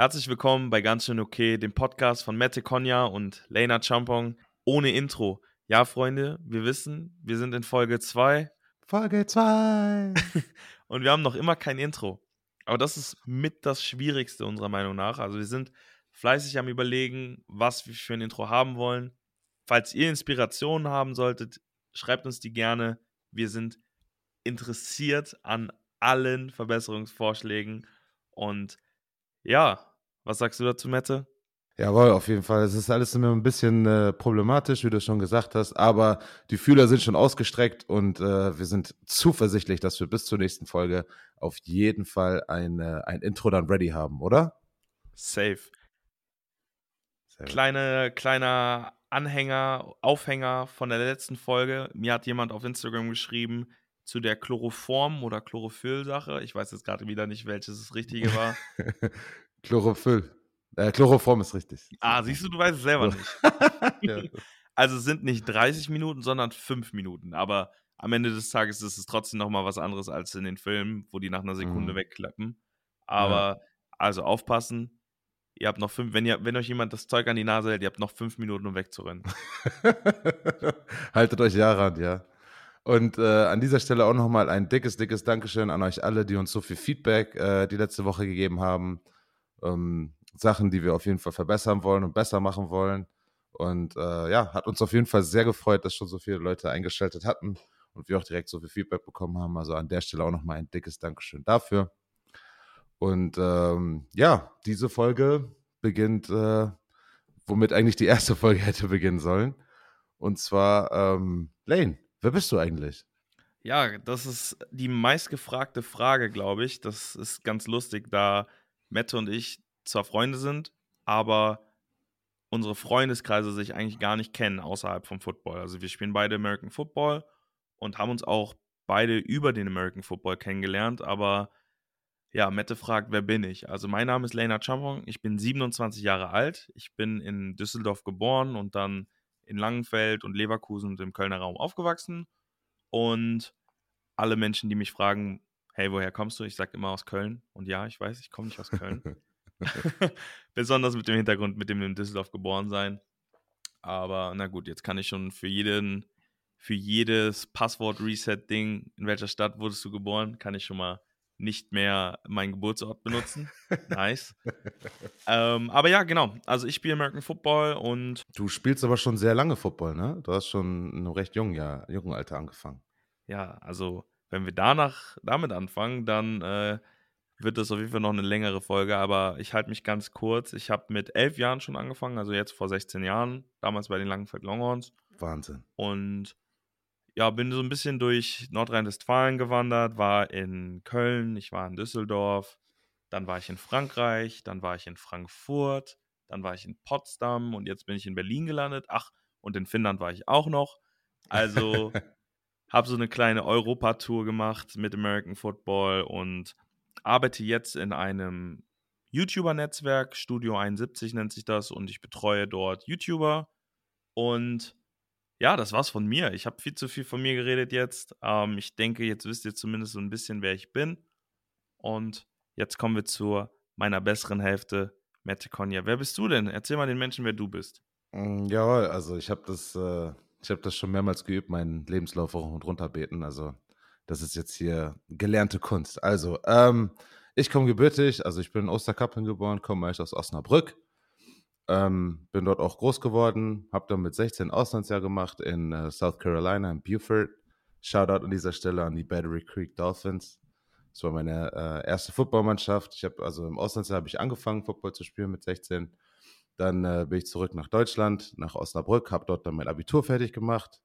Herzlich willkommen bei Ganz schön okay, dem Podcast von Mette Konya und Lena Champong ohne Intro. Ja, Freunde, wir wissen, wir sind in Folge 2. Folge 2. und wir haben noch immer kein Intro. Aber das ist mit das Schwierigste unserer Meinung nach. Also wir sind fleißig am Überlegen, was wir für ein Intro haben wollen. Falls ihr Inspirationen haben solltet, schreibt uns die gerne. Wir sind interessiert an allen Verbesserungsvorschlägen. Und ja, was sagst du dazu, Mette? Jawohl, auf jeden Fall. Es ist alles immer ein bisschen äh, problematisch, wie du schon gesagt hast, aber die Fühler sind schon ausgestreckt und äh, wir sind zuversichtlich, dass wir bis zur nächsten Folge auf jeden Fall ein, äh, ein Intro dann ready haben, oder? Safe. Kleine, kleiner Anhänger, Aufhänger von der letzten Folge. Mir hat jemand auf Instagram geschrieben, zu der Chloroform- oder Chlorophyll-Sache. Ich weiß jetzt gerade wieder nicht, welches das Richtige war. Chlorophyll. Äh, Chloroform ist richtig. Ah, siehst du, du weißt es selber nicht. ja. Also es sind nicht 30 Minuten, sondern 5 Minuten. Aber am Ende des Tages ist es trotzdem nochmal was anderes als in den Filmen, wo die nach einer Sekunde mhm. wegklappen. Aber ja. also aufpassen. Ihr habt noch fünf, wenn ihr, wenn euch jemand das Zeug an die Nase hält, ihr habt noch fünf Minuten, um wegzurennen. Haltet euch ja ran, ja. Und äh, an dieser Stelle auch nochmal ein dickes, dickes Dankeschön an euch alle, die uns so viel Feedback äh, die letzte Woche gegeben haben. Ähm, Sachen, die wir auf jeden Fall verbessern wollen und besser machen wollen. Und äh, ja, hat uns auf jeden Fall sehr gefreut, dass schon so viele Leute eingeschaltet hatten und wir auch direkt so viel Feedback bekommen haben. Also an der Stelle auch nochmal ein dickes Dankeschön dafür. Und ähm, ja, diese Folge beginnt, äh, womit eigentlich die erste Folge hätte beginnen sollen. Und zwar, ähm, Lane, Wer bist du eigentlich? Ja, das ist die meistgefragte Frage, glaube ich. Das ist ganz lustig, da Mette und ich zwar Freunde sind, aber unsere Freundeskreise sich eigentlich gar nicht kennen außerhalb vom Football. Also wir spielen beide American Football und haben uns auch beide über den American Football kennengelernt, aber ja, Mette fragt, wer bin ich? Also mein Name ist Lena Champong, ich bin 27 Jahre alt, ich bin in Düsseldorf geboren und dann in Langenfeld und Leverkusen und im Kölner Raum aufgewachsen. Und alle Menschen, die mich fragen, hey, woher kommst du? Ich sage immer aus Köln. Und ja, ich weiß, ich komme nicht aus Köln. Besonders mit dem Hintergrund, mit dem in Düsseldorf geboren sein. Aber na gut, jetzt kann ich schon für jeden, für jedes Passwort-Reset-Ding, in welcher Stadt wurdest du geboren, kann ich schon mal nicht mehr meinen Geburtsort benutzen. nice. ähm, aber ja, genau. Also ich spiele American Football und. Du spielst aber schon sehr lange Football, ne? Du hast schon in einem recht jungen, ja, jungen Alter angefangen. Ja, also wenn wir danach damit anfangen, dann äh, wird das auf jeden Fall noch eine längere Folge, aber ich halte mich ganz kurz. Ich habe mit elf Jahren schon angefangen, also jetzt vor 16 Jahren, damals bei den Langenfeld Longhorns. Wahnsinn. Und ja, bin so ein bisschen durch Nordrhein-Westfalen gewandert, war in Köln, ich war in Düsseldorf, dann war ich in Frankreich, dann war ich in Frankfurt, dann war ich in Potsdam und jetzt bin ich in Berlin gelandet. Ach, und in Finnland war ich auch noch. Also habe so eine kleine Europa-Tour gemacht mit American Football und arbeite jetzt in einem YouTuber-Netzwerk, Studio 71 nennt sich das, und ich betreue dort YouTuber und ja, das war's von mir. Ich habe viel zu viel von mir geredet jetzt. Ähm, ich denke, jetzt wisst ihr zumindest so ein bisschen, wer ich bin. Und jetzt kommen wir zu meiner besseren Hälfte, Mette Konya. Wer bist du denn? Erzähl mal den Menschen, wer du bist. Mm, Jawohl, also ich habe das, äh, ich das schon mehrmals geübt, meinen Lebenslauf hoch und runter beten. Also das ist jetzt hier gelernte Kunst. Also, ähm, ich komme gebürtig, also ich bin in Osterkappeln geboren, komme eigentlich aus Osnabrück. Ähm, bin dort auch groß geworden, habe dann mit 16 Auslandsjahr gemacht in äh, South Carolina, in Beaufort. Shoutout an dieser Stelle an die Battery Creek Dolphins. Das war meine äh, erste Footballmannschaft. Ich habe also im Auslandsjahr habe ich angefangen, Football zu spielen mit 16. Dann äh, bin ich zurück nach Deutschland, nach Osnabrück, habe dort dann mein Abitur fertig gemacht.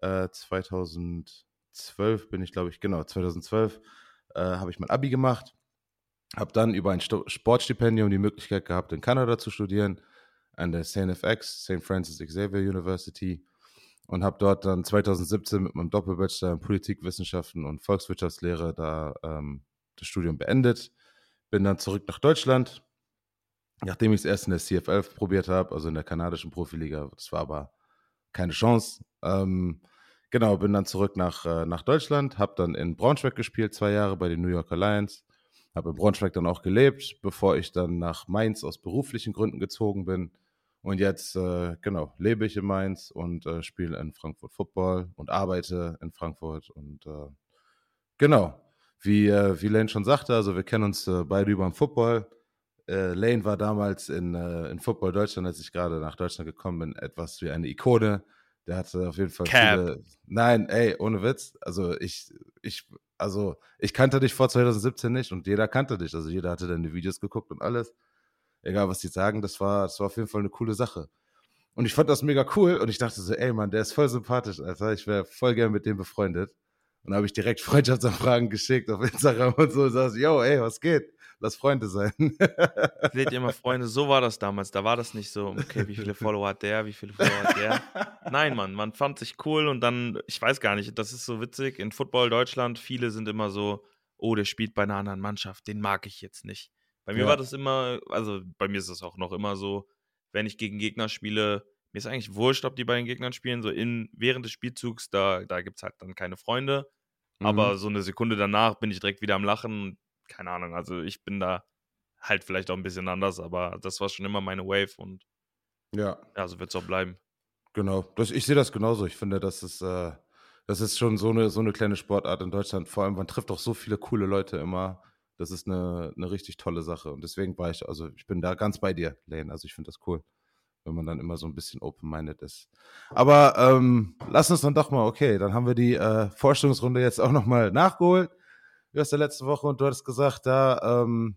Äh, 2012 bin ich, glaube ich, genau, 2012 äh, habe ich mein Abi gemacht. Habe dann über ein Sportstipendium die Möglichkeit gehabt, in Kanada zu studieren an der SNFX, St. Francis Xavier University und habe dort dann 2017 mit meinem Doppelbachelor in Politikwissenschaften und Volkswirtschaftslehre da ähm, das Studium beendet. Bin dann zurück nach Deutschland, nachdem ich es erst in der CFL probiert habe, also in der kanadischen Profiliga. Das war aber keine Chance. Ähm, genau, bin dann zurück nach, äh, nach Deutschland, habe dann in Braunschweig gespielt, zwei Jahre bei den New Yorker Lions. Habe in Braunschweig dann auch gelebt, bevor ich dann nach Mainz aus beruflichen Gründen gezogen bin. Und jetzt, äh, genau, lebe ich in Mainz und äh, spiele in Frankfurt Football und arbeite in Frankfurt. Und äh, genau, wie, äh, wie Lane schon sagte, also wir kennen uns äh, beide über den Football. Äh, Lane war damals in, in Football Deutschland, als ich gerade nach Deutschland gekommen bin, etwas wie eine Ikone. Der hatte auf jeden Fall Cap. viele. Nein, ey, ohne Witz. Also ich, ich, also ich kannte dich vor 2017 nicht und jeder kannte dich. Also jeder hatte deine Videos geguckt und alles. Egal, was die sagen, das war, das war auf jeden Fall eine coole Sache. Und ich fand das mega cool und ich dachte so, ey Mann, der ist voll sympathisch, Alter. Ich wäre voll gern mit dem befreundet. Und habe ich direkt Freundschaftsanfragen geschickt auf Instagram und so und sagst, yo, ey, was geht? Lass Freunde sein. Seht ihr mal, Freunde, so war das damals. Da war das nicht so, okay, wie viele Follower hat der, wie viele Follower hat der. Nein, Mann, man fand sich cool und dann, ich weiß gar nicht, das ist so witzig. In Football Deutschland, viele sind immer so, oh, der spielt bei einer anderen Mannschaft, den mag ich jetzt nicht. Bei mir ja. war das immer, also bei mir ist es auch noch immer so, wenn ich gegen Gegner spiele, mir ist eigentlich wurscht, ob die bei den Gegnern spielen, so in, während des Spielzugs, da, da gibt es halt dann keine Freunde. Mhm. Aber so eine Sekunde danach bin ich direkt wieder am Lachen keine Ahnung, also ich bin da halt vielleicht auch ein bisschen anders, aber das war schon immer meine Wave und ja, ja so wird es auch bleiben. Genau, das, ich sehe das genauso. Ich finde, das ist, äh, das ist schon so eine, so eine kleine Sportart in Deutschland. Vor allem, man trifft auch so viele coole Leute immer. Das ist eine, eine richtig tolle Sache. Und deswegen war ich, also ich bin da ganz bei dir, Lane. Also ich finde das cool, wenn man dann immer so ein bisschen open-minded ist. Aber ähm, lass uns dann doch mal, okay, dann haben wir die äh, Vorstellungsrunde jetzt auch nochmal nachgeholt wie aus der letzten Woche und du hattest gesagt, da, ähm,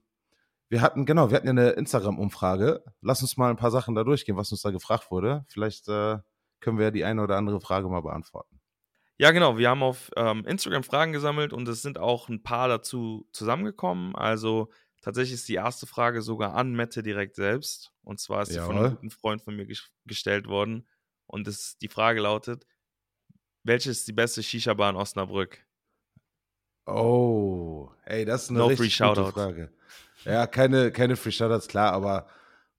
wir hatten, genau, wir hatten ja eine Instagram-Umfrage. Lass uns mal ein paar Sachen da durchgehen, was uns da gefragt wurde. Vielleicht äh, können wir ja die eine oder andere Frage mal beantworten. Ja, genau. Wir haben auf ähm, Instagram Fragen gesammelt und es sind auch ein paar dazu zusammengekommen. Also tatsächlich ist die erste Frage sogar an Mette direkt selbst. Und zwar ist sie von einem guten Freund von mir gestellt worden. Und das, die Frage lautet: Welche ist die beste Shisha-Bar in Osnabrück? Oh, ey, das ist eine no richtig free gute Frage. Ja, keine, keine Free Shoutouts, klar, aber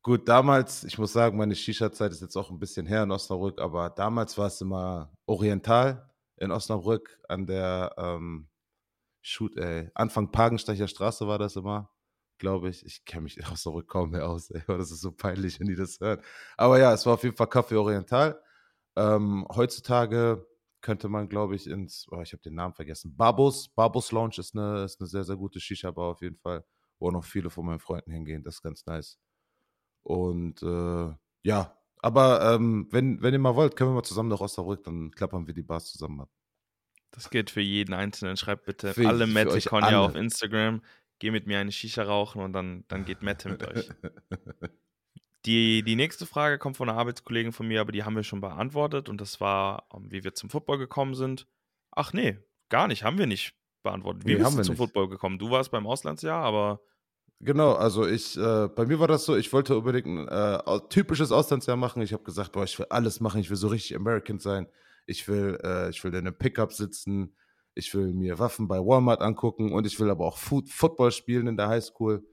gut, damals, ich muss sagen, meine Shisha-Zeit ist jetzt auch ein bisschen her in Osnabrück, aber damals war es immer Oriental in Osnabrück an der ähm, Shoot, ey, Anfang Pagenstecher Straße war das immer, glaube ich. Ich kenne mich in Osnabrück kaum mehr aus, ey, das ist so peinlich, wenn die das hören. Aber ja, es war auf jeden Fall Kaffee Oriental. Ähm, heutzutage könnte man, glaube ich, ins, oh, ich habe den Namen vergessen, Babus, Babus Lounge ist eine, ist eine sehr, sehr gute Shisha-Bar auf jeden Fall, wo auch noch viele von meinen Freunden hingehen, das ist ganz nice. Und äh, ja, aber ähm, wenn, wenn ihr mal wollt, können wir mal zusammen nach Osnabrück, dann klappern wir die Bars zusammen ab. Das geht für jeden Einzelnen. Schreibt bitte für, alle Mette Conja auf Instagram. Geh mit mir eine Shisha rauchen und dann, dann geht Mette mit euch. Die, die nächste Frage kommt von einer Arbeitskollegen von mir, aber die haben wir schon beantwortet und das war, ähm, wie wir zum Football gekommen sind. Ach nee, gar nicht, haben wir nicht beantwortet. Wie nee, bist du zum nicht. Football gekommen? Du warst beim Auslandsjahr, aber. Genau, also ich, äh, bei mir war das so, ich wollte unbedingt ein äh, typisches Auslandsjahr machen. Ich habe gesagt, boah, ich will alles machen, ich will so richtig American sein. Ich will, äh, ich will in einem Pickup sitzen, ich will mir Waffen bei Walmart angucken und ich will aber auch Food Football spielen in der Highschool.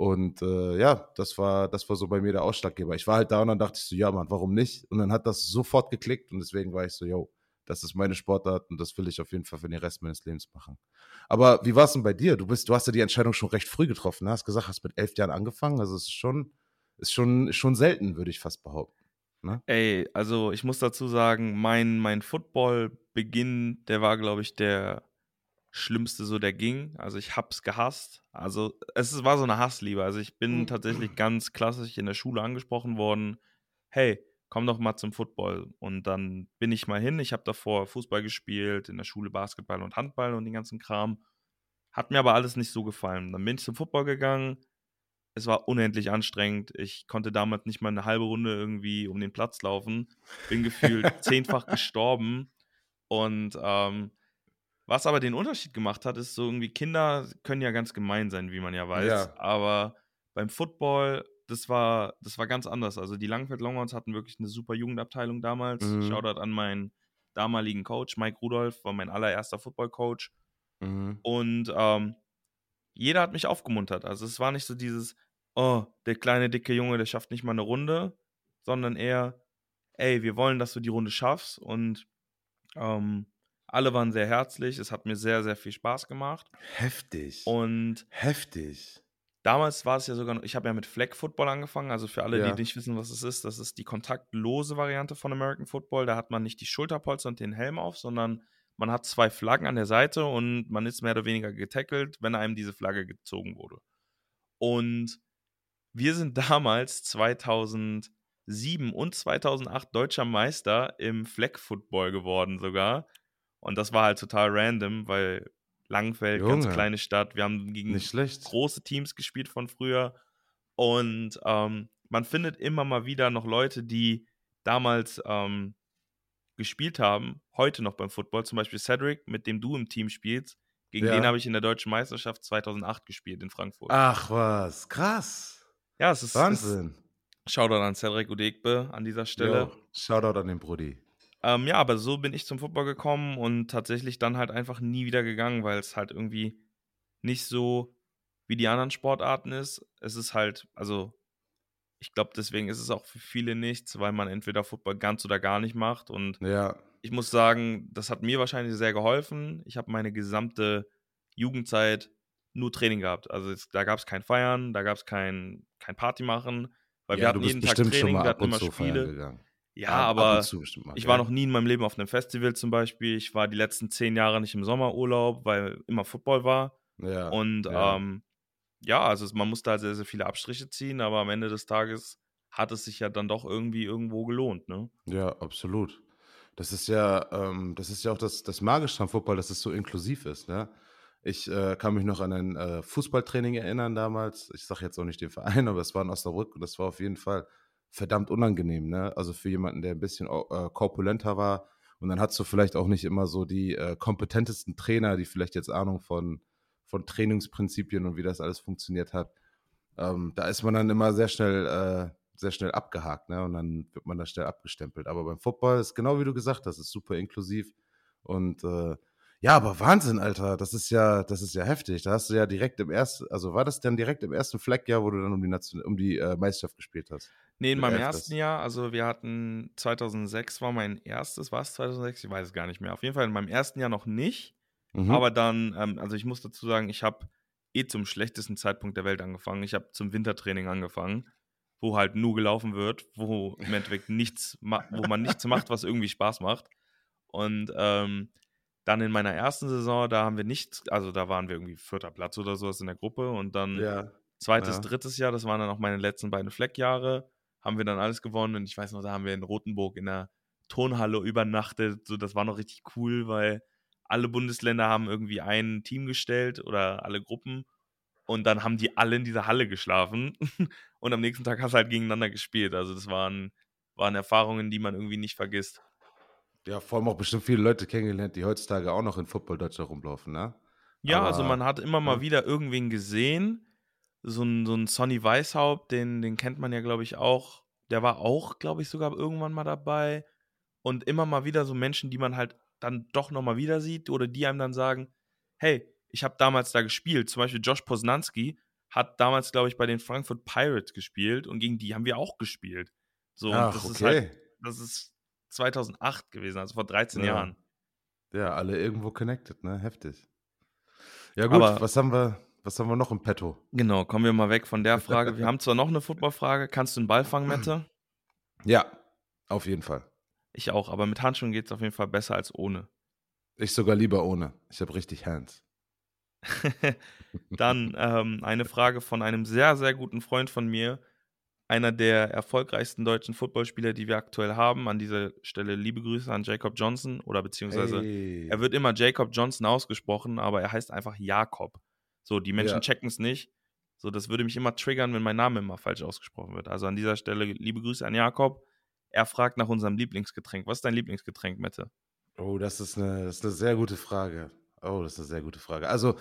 Und äh, ja, das war, das war so bei mir der Ausschlaggeber. Ich war halt da und dann dachte ich so, ja, Mann, warum nicht? Und dann hat das sofort geklickt und deswegen war ich so, yo, das ist meine Sportart und das will ich auf jeden Fall für den Rest meines Lebens machen. Aber wie war es denn bei dir? Du bist, du hast ja die Entscheidung schon recht früh getroffen. Ne? Hast gesagt, hast mit elf Jahren angefangen. Also es ist schon, ist schon, schon selten, würde ich fast behaupten. Ne? Ey, also ich muss dazu sagen, mein, mein Football-Beginn, der war, glaube ich, der Schlimmste so, der ging. Also ich hab's gehasst. Also es war so eine Hassliebe. Also ich bin mhm. tatsächlich ganz klassisch in der Schule angesprochen worden. Hey, komm doch mal zum Football. Und dann bin ich mal hin. Ich habe davor Fußball gespielt, in der Schule Basketball und Handball und den ganzen Kram. Hat mir aber alles nicht so gefallen. Dann bin ich zum Football gegangen. Es war unendlich anstrengend. Ich konnte damals nicht mal eine halbe Runde irgendwie um den Platz laufen. Bin gefühlt zehnfach gestorben. Und ähm, was aber den Unterschied gemacht hat, ist so irgendwie, Kinder können ja ganz gemein sein, wie man ja weiß. Ja. Aber beim Football, das war, das war ganz anders. Also die Langfeld Longhorns hatten wirklich eine super Jugendabteilung damals. Mhm. Shoutout an meinen damaligen Coach, Mike Rudolph, war mein allererster Football-Coach. Mhm. Und ähm, jeder hat mich aufgemuntert. Also es war nicht so dieses, oh, der kleine, dicke Junge, der schafft nicht mal eine Runde, sondern eher, ey, wir wollen, dass du die Runde schaffst und ähm, Alle waren sehr herzlich. Es hat mir sehr, sehr viel Spaß gemacht. Heftig. Und Heftig. damals war es ja sogar, ich habe ja mit Flag Football angefangen. Also für alle, Ja. die nicht wissen, was es ist, das ist die kontaktlose Variante von American Football. Da hat man nicht die Schulterpolster und den Helm auf, sondern man hat zwei Flaggen an der Seite und man ist mehr oder weniger getackelt, wenn einem diese Flagge gezogen wurde. Und wir sind damals 2007 und 2008 deutscher Meister im Flag Football geworden sogar. Und das war halt total random, weil Langenfeld, ganz Junge. kleine Stadt, wir haben gegen Nicht schlecht. große Teams gespielt von früher. Und ähm, man findet immer mal wieder noch Leute, die damals ähm, gespielt haben, heute noch beim Football. Zum Beispiel Cedric, mit dem du im Team spielst. Gegen Ja. den habe ich in der deutschen Meisterschaft 2008 gespielt in Frankfurt. Ach was, krass. ja, es ist, Wahnsinn. ist Shoutout an Cedric Udegbe an dieser Stelle. Jo, Shoutout an den Brudi. Ähm, ja, aber so bin ich zum Football gekommen und tatsächlich dann halt einfach nie wieder gegangen, weil es halt irgendwie nicht so wie die anderen Sportarten ist. Es ist halt, also ich glaube, deswegen ist es auch für viele nichts, weil man entweder Football ganz oder gar nicht macht. Und Ja, ich muss sagen, das hat mir wahrscheinlich sehr geholfen. Ich habe meine gesamte Jugendzeit nur Training gehabt. Also es, da gab es kein Feiern, da gab es kein, kein Party machen, weil wir ja, hatten du bist jeden Tag Training, wir hatten und immer Spiele. Ja, Ab- ab aber mal, ich gell? war noch nie in meinem Leben auf einem Festival zum Beispiel. Ich war die letzten zehn Jahre nicht im Sommerurlaub, weil immer Football war. Ja, Und ja. ähm, ja, also man musste halt sehr, sehr viele Abstriche ziehen, aber am Ende des Tages hat es sich ja dann doch irgendwie irgendwo gelohnt, ne? Ja, absolut. Das ist ja, ähm, das ist ja auch das, das Magische am Football, dass es so inklusiv ist. Ne? Ich äh, kann mich noch an ein äh, Fußballtraining erinnern damals. Ich sage jetzt auch nicht den Verein, aber es war in Osnabrück und das war auf jeden Fall verdammt unangenehm. Ne? Also für jemanden, der ein bisschen äh, korpulenter war. Und dann hast du vielleicht auch nicht immer so die äh, kompetentesten Trainer, die vielleicht jetzt Ahnung von, von Trainingsprinzipien und wie das alles funktioniert hat. Ähm, da ist man dann immer sehr schnell, äh, sehr schnell abgehakt, ne? Und dann wird man da schnell abgestempelt. Aber beim Football ist genau wie du gesagt hast, ist super inklusiv. Und äh, ja, aber Wahnsinn, Alter, das ist ja, das ist ja heftig. Da hast du ja direkt im ersten, also war das dann direkt im ersten Fleckjahr, wo du dann um die, Nation, um die äh, Meisterschaft gespielt hast? Nee, in meinem elftes. ersten Jahr, also wir hatten 2006 war mein erstes, war es 2006? Ich weiß es gar nicht mehr. Auf jeden Fall in meinem ersten Jahr noch nicht. Mhm. Aber dann, ähm, also ich muss dazu sagen, ich habe eh zum schlechtesten Zeitpunkt der Welt angefangen. Ich habe zum Wintertraining angefangen, wo halt nur gelaufen wird, wo im Endeffekt nichts, wo man nichts macht, was irgendwie Spaß macht. Und ähm, dann in meiner ersten Saison, da haben wir nicht, also da waren wir irgendwie vierter Platz oder sowas in der Gruppe und dann ja. zweites, ja. drittes Jahr, das waren dann auch meine letzten beiden Fleckjahre, haben wir dann alles gewonnen und ich weiß noch, da haben wir in Rothenburg in der Turnhalle übernachtet, so das war noch richtig cool, weil alle Bundesländer haben irgendwie ein Team gestellt oder alle Gruppen und dann haben die alle in dieser Halle geschlafen und am nächsten Tag hast du halt gegeneinander gespielt, also das waren, waren Erfahrungen, die man irgendwie nicht vergisst. Ja, vor allem auch bestimmt viele Leute kennengelernt, die heutzutage auch noch in Football Deutschland rumlaufen, ne? Ja, also Aber- man hat immer mal ja. wieder irgendwen gesehen. So ein, so ein Sonny Weishaupt, den, den kennt man ja, glaube ich, auch. Der war auch, glaube ich, sogar irgendwann mal dabei. Und immer mal wieder so Menschen, die man halt dann doch nochmal wieder sieht oder die einem dann sagen, hey, ich habe damals da gespielt. Zum Beispiel Josh Posnanski hat damals, glaube ich, bei den Frankfurt Pirates gespielt und gegen die haben wir auch gespielt. So, Ach, das okay. ist halt, das ist 2008 gewesen, also vor 13 Ja. Jahren. Ja, alle irgendwo connected, ne? Heftig. Ja, gut, Aber- was haben wir, was haben wir noch im Petto? Genau, kommen wir mal weg von der Frage. Wir haben zwar noch eine Footballfrage. Kannst du einen Ball fangen, Mette? Ja, auf jeden Fall. Ich auch, aber mit Handschuhen geht es auf jeden Fall besser als ohne. Ich sogar lieber ohne. Ich habe richtig Hands. Dann ähm, eine Frage von einem sehr, sehr guten Freund von mir. Einer der erfolgreichsten deutschen Footballspieler, die wir aktuell haben. An dieser Stelle liebe Grüße an Jacob Johnson oder beziehungsweise Hey. er wird immer Jacob Johnson ausgesprochen, aber er heißt einfach Jakob. So, die Menschen Ja. checken es nicht. So, das würde mich immer triggern, wenn mein Name immer falsch ausgesprochen wird. Also an dieser Stelle liebe Grüße an Jakob. Er fragt nach unserem Lieblingsgetränk. Was ist dein Lieblingsgetränk, Mette? Oh, das ist, eine, das ist eine sehr gute Frage. Oh, das ist eine sehr gute Frage. Also,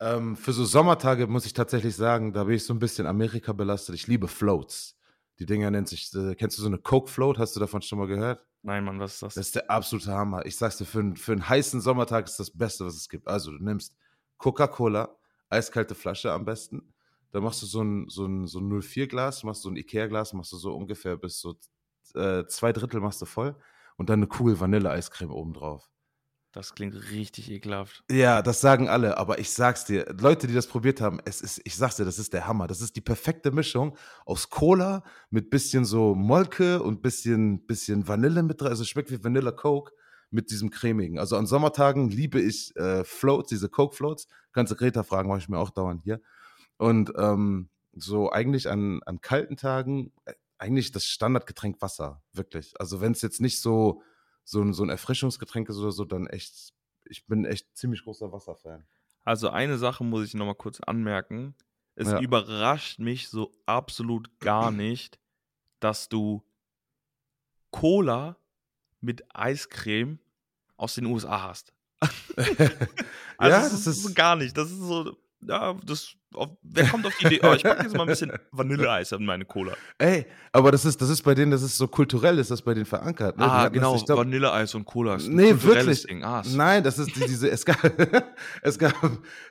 ähm, für so Sommertage muss ich tatsächlich sagen, da bin ich so ein bisschen Amerika belastet. Ich liebe Floats. Die Dinger nennt sich, äh, kennst du so eine Coke Float? Hast du davon schon mal gehört? Nein, Mann, was ist das? Das ist der absolute Hammer. Ich sag's dir, für, einen- für einen heißen Sommertag ist das Beste, was es gibt. Also, du nimmst Coca-Cola, eiskalte Flasche am besten. Da machst du so ein, so ein, so ein 04-Glas, machst so ein Ikea-Glas, machst du so ungefähr bis so äh, zwei Drittel machst du voll und dann eine Kugel Vanille-Eiscreme obendrauf. Das klingt richtig ekelhaft. Ja, das sagen alle, aber ich sag's dir, Leute, die das probiert haben, es ist, ich sag's dir, das ist der Hammer. Das ist die perfekte Mischung aus Cola mit bisschen so Molke und bisschen, bisschen Vanille mit drin. Also es schmeckt wie Vanilla Coke mit diesem cremigen. Also an Sommertagen liebe ich äh, Floats, diese Coke Floats. Kannst du Greta fragen, mache ich mir auch dauernd hier. Und ähm, so eigentlich an, an kalten Tagen äh, eigentlich das Standardgetränk Wasser, wirklich. Also wenn es jetzt nicht so so ein, so ein Erfrischungsgetränk ist oder so, dann echt, ich bin echt ziemlich großer Wasserfan. Also eine Sache muss ich nochmal kurz anmerken. Es Ja. überrascht mich so absolut gar nicht, dass du Cola mit Eiscreme aus den USA hast. Also ja, das, das ist so gar nicht. Das ist so, ja, das, auf, wer kommt auf die Idee, oh, ich packe jetzt mal ein bisschen Vanilleeis in meine Cola. ey, aber das ist, das ist bei denen, das ist so kulturell, ist das bei denen verankert. Ne? Ah, das, genau, glaub, Vanilleeis und Cola ist ein Nee, wirklich. Ding. Ah, Nein, das ist die, diese, es gab, es gab,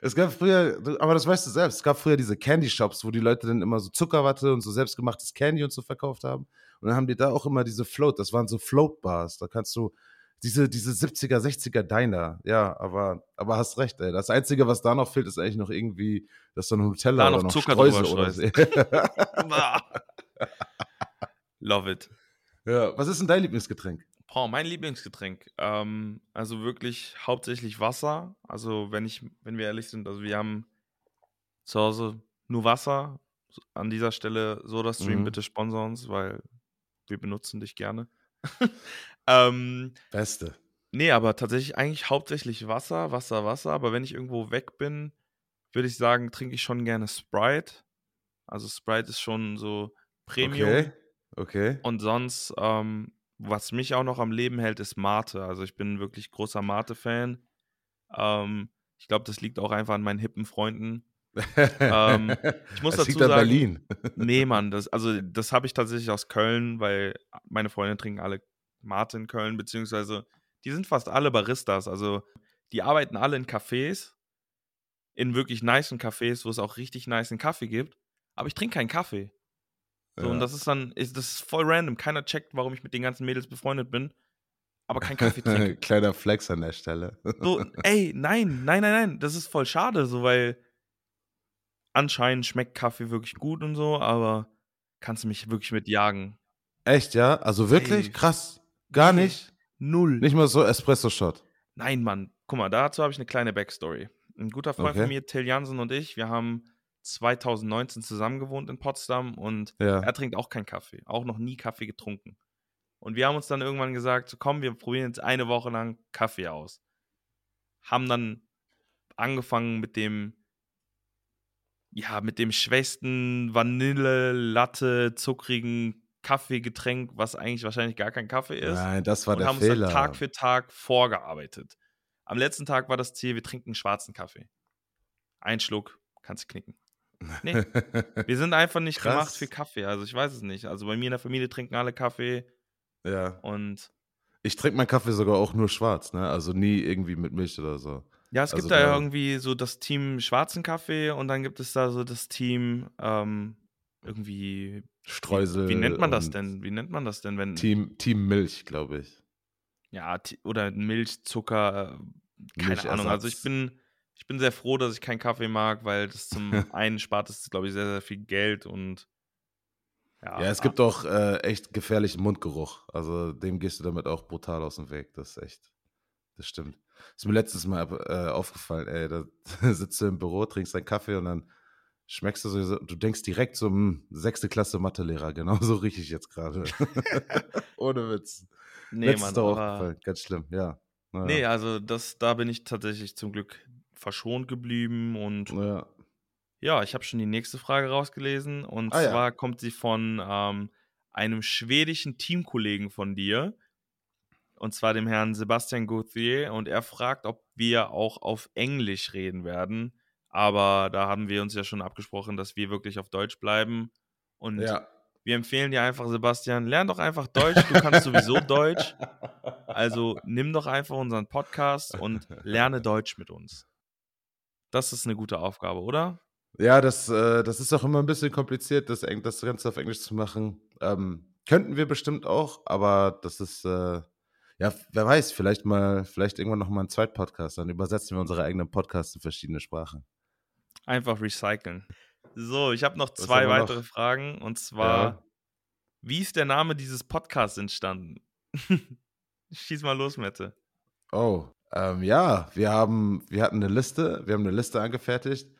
es gab früher, aber das weißt du selbst, es gab früher diese Candy Shops, wo die Leute dann immer so Zuckerwatte und so selbstgemachtes Candy und so verkauft haben. Und dann haben die da auch immer diese Float, das waren so Float Bars, da kannst du, diese, diese 70er, 60er Diner, ja, aber, aber hast recht, ey. Das Einzige, was da noch fehlt, ist eigentlich noch irgendwie, dass so ein Nutella Da oder noch noch Zucker Streusel drüber oder so. Love it. ja, was ist denn dein Lieblingsgetränk? Boah, mein Lieblingsgetränk. Ähm, also wirklich hauptsächlich Wasser. Also wenn ich, wenn wir ehrlich sind, also wir haben zu Hause nur Wasser. An dieser Stelle SodaStream, Mhm. bitte sponsor uns, weil wir benutzen dich gerne. ähm, Beste. nee, aber tatsächlich eigentlich hauptsächlich Wasser, Wasser, Wasser. Aber wenn ich irgendwo weg bin, würde ich sagen, trinke ich schon gerne Sprite. Also Sprite ist schon so Premium. Okay, okay. Und sonst, ähm, was mich auch noch am Leben hält, ist Mate. Also ich bin wirklich großer Mate-Fan. Ähm, ich glaube, das liegt auch einfach an meinen hippen Freunden. Ähm, ich muss das dazu sagen- Berlin. Nee, Mann, das, also das habe ich tatsächlich aus Köln, weil meine Freunde trinken alle Mate in Köln, beziehungsweise die sind fast alle Baristas. Also die arbeiten alle in Cafés, in wirklich nicen Cafés, wo es auch richtig nicen Kaffee gibt. Aber ich trinke keinen Kaffee. So, Und Ja. das ist dann, ist, das ist voll random. Keiner checkt, warum ich mit den ganzen Mädels befreundet bin, aber keinen Kaffee trinke. Kleiner Flex an der Stelle. So, ey, nein, nein, nein, nein, das ist voll schade, so, weil anscheinend schmeckt Kaffee wirklich gut und so, aber kannst du mich wirklich mit jagen? Echt, ja? Also wirklich? Ey. Krass. Gar Nee. nicht? Null. Nicht mal so Espresso-Shot. Nein, Mann. Guck mal, dazu habe ich eine kleine Backstory. Ein guter Freund Okay. von mir, Till Jansen und ich, wir haben 2019 zusammen gewohnt in Potsdam und Ja. er trinkt auch keinen Kaffee, auch noch nie Kaffee getrunken. Und wir haben uns dann irgendwann gesagt, so, komm, wir probieren jetzt eine Woche lang Kaffee aus. Haben dann angefangen mit dem, ja, mit dem schwächsten Vanille, Latte, zuckrigen Kaffeegetränk, was eigentlich wahrscheinlich gar kein Kaffee ist Nein, das war und der haben uns Fehler. dann Tag für Tag vorgearbeitet. Am letzten Tag war das Ziel, wir trinken schwarzen Kaffee. Ein Schluck, kannst du knicken. Nee, wir sind einfach nicht Krass. gemacht für Kaffee. Also ich weiß es nicht. Also bei mir in der Familie trinken alle Kaffee ja. und Ich trinke meinen Kaffee sogar auch nur schwarz, ne? Also nie irgendwie mit Milch oder so. Ja, es Also gibt da ja irgendwie so das Team schwarzen Kaffee und dann gibt es da so das Team ähm, irgendwie Streusel. Wie, wie nennt man das denn? Wie nennt man das denn, wenn Team, Team Milch, glaube ich. ja oder Milch, Zucker, äh, keine Ahnung. Also ich Milchersatz. bin ich bin sehr froh, dass ich keinen Kaffee mag, weil das zum einen spart es, glaube ich, sehr, sehr viel Geld und ja, Ja, es gibt auch äh, echt gefährlichen Mundgeruch. Also dem gehst du damit auch brutal aus dem Weg. Das ist echt, das stimmt. Ist mir letztes Mal äh, aufgefallen, ey, da sitzt du im Büro, trinkst deinen Kaffee und dann schmeckst du so, du denkst direkt so, hm, sechste Klasse Mathelehrer, genau so rieche ich jetzt gerade. Ohne Witz. nee, Letztes Mann, aufgefallen, ganz schlimm, ja. Naja. nee, also das, da bin ich tatsächlich zum Glück verschont geblieben und ja. Ja, ich habe schon die nächste Frage rausgelesen und Ah, ja. zwar kommt sie von ähm, einem schwedischen Teamkollegen von dir und zwar dem Herrn Sebastian Gauthier und er fragt, ob wir auch auf Englisch reden werden, aber da haben wir uns ja schon abgesprochen, dass wir wirklich auf Deutsch bleiben und ja. wir empfehlen dir einfach, Sebastian, lern doch einfach Deutsch, du kannst sowieso Deutsch, also nimm doch einfach unseren Podcast und lerne Deutsch mit uns. Das ist eine gute Aufgabe, oder? Ja, das, äh, das ist auch immer ein bisschen kompliziert, das, das Ganze auf Englisch zu machen. Ähm, könnten wir bestimmt auch, aber das ist, äh, Ja, wer weiß, vielleicht mal, vielleicht irgendwann nochmal einen Zweitpodcast. Dann übersetzen wir unsere eigenen Podcasts in verschiedene Sprachen. Einfach recyceln. So, ich habe noch zwei weitere noch? Fragen. Und zwar, ja. wie ist der Name dieses Podcasts entstanden? Schieß mal los, Mette. Oh, ähm, ja, wir haben, wir hatten eine Liste, wir haben eine Liste angefertigt.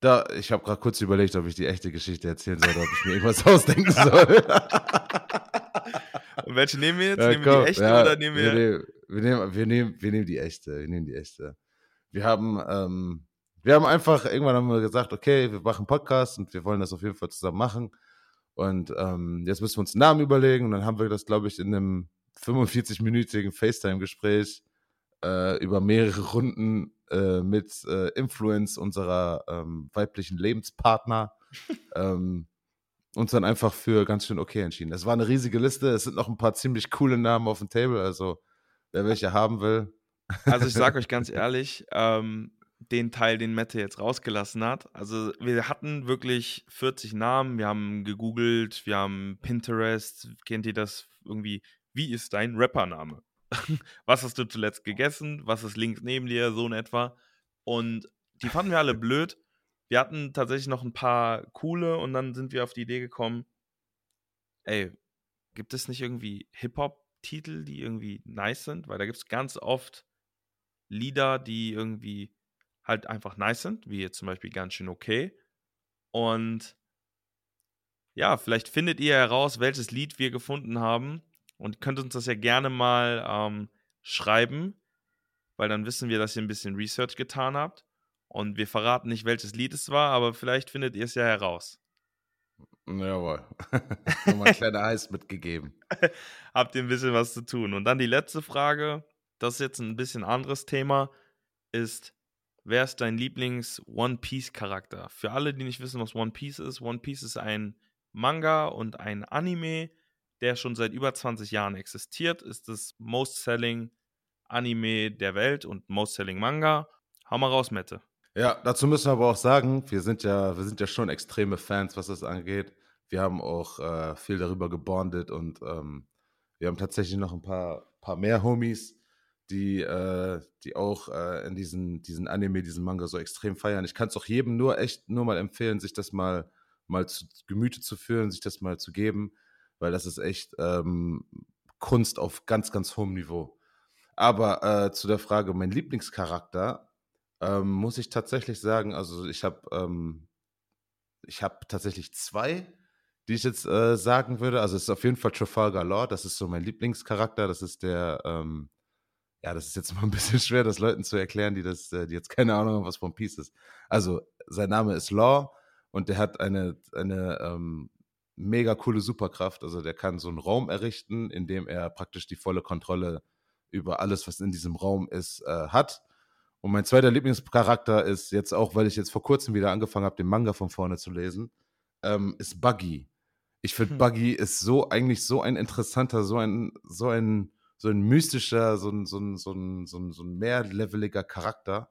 Da, ich habe gerade kurz überlegt, ob ich die echte Geschichte erzählen soll oder ob ich mir irgendwas ausdenken soll. Und welche nehmen wir jetzt? Ja, nehmen wir die echte ja, oder nehmen wir. Wir, nehmen, wir, nehmen, wir nehmen die echte. Wir nehmen die echte. Wir haben, ähm, wir haben einfach, irgendwann haben wir gesagt, okay, wir machen einen Podcast und wir wollen das auf jeden Fall zusammen machen. Und ähm, jetzt müssen wir uns einen Namen überlegen. Und dann haben wir das, glaube ich, in einem 45-minütigen FaceTime-Gespräch äh, über mehrere Runden äh, mit äh, Influence unserer ähm, weiblichen Lebenspartner ähm, uns dann einfach für ganz schön okay entschieden. Es war eine riesige Liste. Es sind noch ein paar ziemlich coole Namen auf dem Table. Also wer welche haben will. Also ich sage euch ganz ehrlich, ähm, den Teil, den Mette jetzt rausgelassen hat. Also wir hatten wirklich 40 Namen, wir haben gegoogelt, wir haben Pinterest, kennt ihr das irgendwie? Wie ist dein Rappername? Was hast du zuletzt gegessen? Was ist links neben dir? So in etwa. Und die fanden wir alle blöd. Wir hatten tatsächlich noch ein paar coole und dann sind wir auf die Idee gekommen, ey, gibt es nicht irgendwie Hip-Hop-Titel, die irgendwie nice sind? Weil da gibt es ganz oft Lieder, die irgendwie halt einfach nice sind, wie jetzt zum Beispiel ganz schön okay. Und ja, vielleicht findet ihr heraus, welches Lied wir gefunden haben und könnt uns das ja gerne mal ähm, schreiben, weil dann wissen wir, dass ihr ein bisschen Research getan habt. Und wir verraten nicht, welches Lied es war, aber vielleicht findet ihr es ja heraus. Jawohl. Nochmal ein kleiner Eis mitgegeben. Habt ihr ein bisschen was zu tun. Und dann die letzte Frage, das ist jetzt ein bisschen anderes Thema, ist, wer ist dein Lieblings-One Piece-Charakter? Für alle, die nicht wissen, was One Piece ist, One Piece ist ein Manga und ein Anime, der schon seit über 20 Jahren existiert, ist das Most-Selling Anime der Welt und Most-Selling Manga. Hau mal raus, Mette. Ja, dazu müssen wir aber auch sagen, wir sind ja, wir sind ja schon extreme Fans, was das angeht. Wir haben auch äh, viel darüber gebondet und ähm, wir haben tatsächlich noch ein paar, paar mehr Homies, die, äh, die auch äh, in diesen, diesen Anime, diesen Manga so extrem feiern. Ich kann es auch jedem nur echt nur mal empfehlen, sich das mal, mal zu Gemüte zu führen, sich das mal zu geben, weil das ist echt ähm, Kunst auf ganz, ganz hohem Niveau. Aber äh, zu der Frage, mein Lieblingscharakter, ähm, muss ich tatsächlich sagen, also ich habe ähm, ich tatsächlich zwei, die ich jetzt äh, sagen würde. Also es ist auf jeden Fall Trafalgar Law, das ist so mein Lieblingscharakter. Das ist der, ähm, ja, das ist jetzt mal ein bisschen schwer, das Leuten zu erklären, die das, äh, die jetzt keine Ahnung haben, was von Peace ist. Also sein Name ist Law und der hat eine, eine ähm, mega coole Superkraft. Also der kann so einen Raum errichten, in dem er praktisch die volle Kontrolle über alles, was in diesem Raum ist, äh, hat. Und mein zweiter Lieblingscharakter ist jetzt auch, weil ich jetzt vor kurzem wieder angefangen habe, den Manga von vorne zu lesen, ähm, ist Buggy. Ich finde, hm. Buggy ist so eigentlich so ein interessanter, so ein, so ein, so ein mystischer, so ein, so ein, so ein, so ein, so ein mehrleveliger Charakter.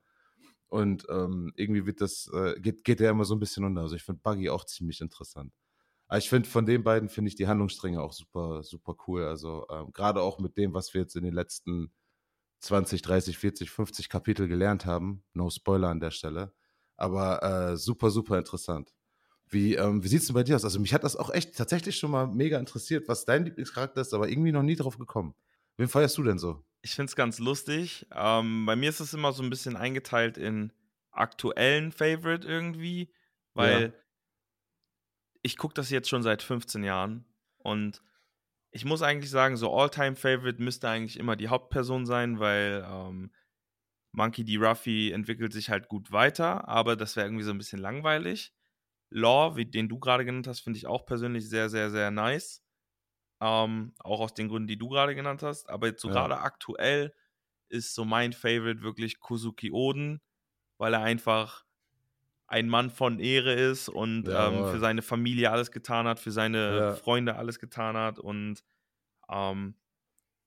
Und ähm, irgendwie wird das, äh, geht, geht der immer so ein bisschen unter. Also ich finde Buggy auch ziemlich interessant. Aber ich finde, von den beiden finde ich die Handlungsstränge auch super, super cool. Also ähm, gerade auch mit dem, was wir jetzt in den letzten 20, 30, 40, 50 Kapitel gelernt haben. No Spoiler an der Stelle. Aber äh, super, super interessant. Wie, ähm, wie sieht es denn bei dir aus? Also mich hat das auch echt tatsächlich schon mal mega interessiert, was dein Lieblingscharakter ist, aber irgendwie noch nie drauf gekommen. Wen feierst du denn so? Ich finde es ganz lustig. Ähm, bei mir ist es immer so ein bisschen eingeteilt in aktuellen Favorite irgendwie, weil ja. ich gucke das jetzt schon seit 15 Jahren und ich muss eigentlich sagen, so All-Time-Favorite müsste eigentlich immer die Hauptperson sein, weil ähm, Monkey D. Ruffy entwickelt sich halt gut weiter, aber das wäre irgendwie so ein bisschen langweilig. Law, wie, den du gerade genannt hast, finde ich auch persönlich sehr, sehr, sehr nice. Ähm, auch aus den Gründen, die du gerade genannt hast. Aber jetzt so ja. gerade aktuell ist so mein Favorite wirklich Kuzuki Oden, weil er einfach ein Mann von Ehre ist und ja, ähm, für seine Familie alles getan hat, für seine ja. Freunde alles getan hat und ähm,